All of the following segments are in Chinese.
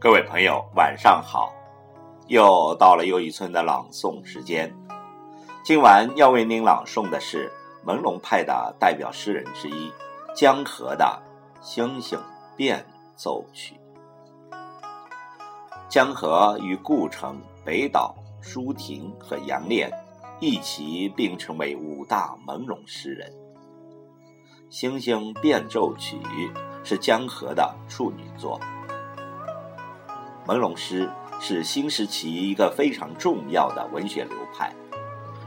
各位朋友，晚上好！又到了又一村的朗诵时间。今晚要为您朗诵的是朦胧派的代表诗人之一江河的《星星变奏曲》。江河与顾城、北岛、舒婷和杨炼一起并称为五大朦胧诗人。《星星变奏曲》是江河的处女作。朦胧诗是新时期一个非常重要的文学流派，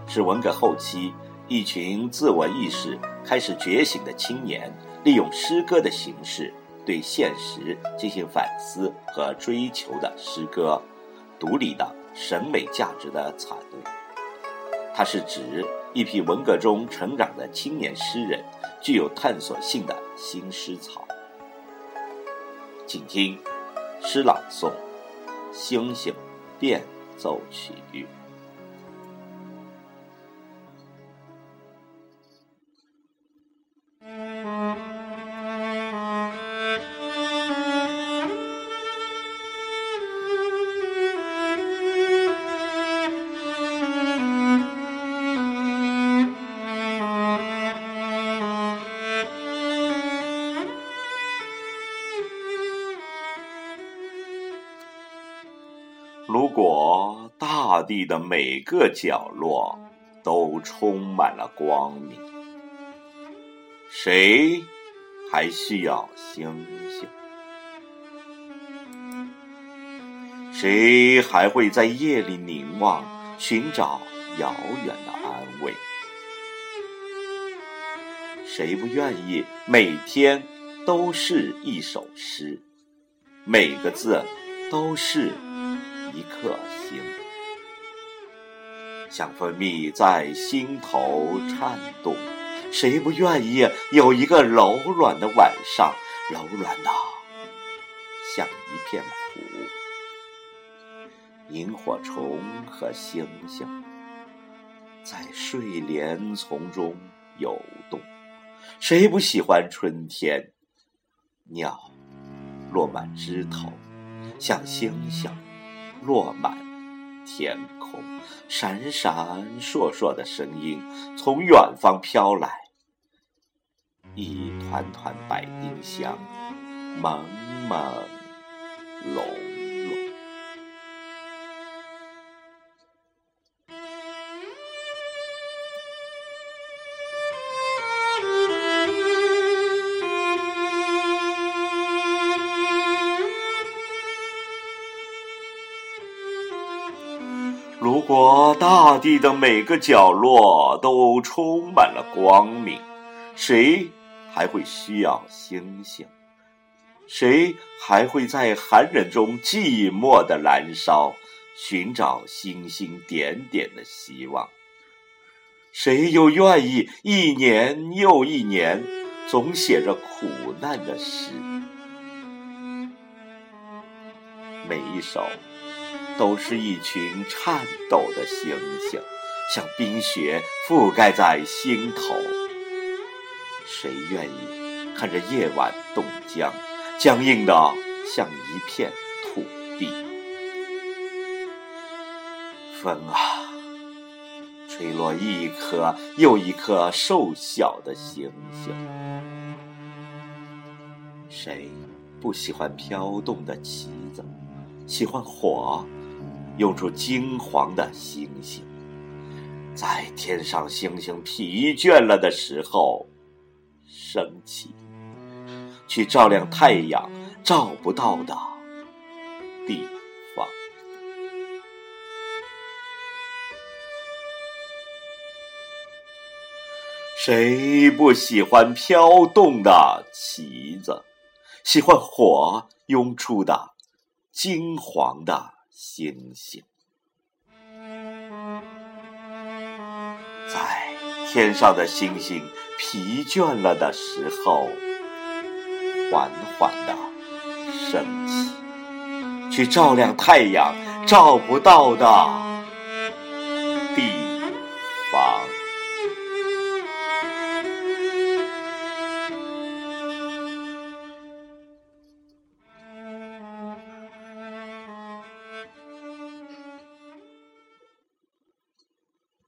是文革后期一群自我意识开始觉醒的青年利用诗歌的形式对现实进行反思和追求的诗歌，独立的审美价值的产物。它是指一批文革中成长的青年诗人具有探索性的新诗草。请听诗朗诵。星星变奏曲。如果大地的每个角落都充满了光明，谁还需要星星？谁还会在夜里凝望，寻找遥远的安慰？谁不愿意每天都是一首诗，每个字都是？一颗星，像蜂蜜在心头颤动。谁不愿意有一个柔软的晚上，柔软的像一片湖？萤火虫和星星在睡莲丛中游动。谁不喜欢春天？鸟落满枝头，像星星。落满天空，闪闪烁烁的声音从远方飘来，一团团白丁香，朦朦胧。如果大地的每个角落都充满了光明，谁还会需要星星？谁还会在寒冷中寂寞的燃烧，寻找星星点点的希望？谁又愿意一年又一年总写着苦难的诗？每一首。都是一群颤抖的星星，像冰雪覆盖在心头。谁愿意看着夜晚冻僵，僵硬的像一片土地？风啊，吹落一颗又一颗瘦小的星星。谁不喜欢飘动的旗子？喜欢火？用出金黄的星星，在天上星星疲倦了的时候升起，去照亮太阳照不到的地方。谁不喜欢飘动的旗子？喜欢火涌出的金黄的？星星在天上的星星疲倦了的时候，缓缓的升起，去照亮太阳照不到的。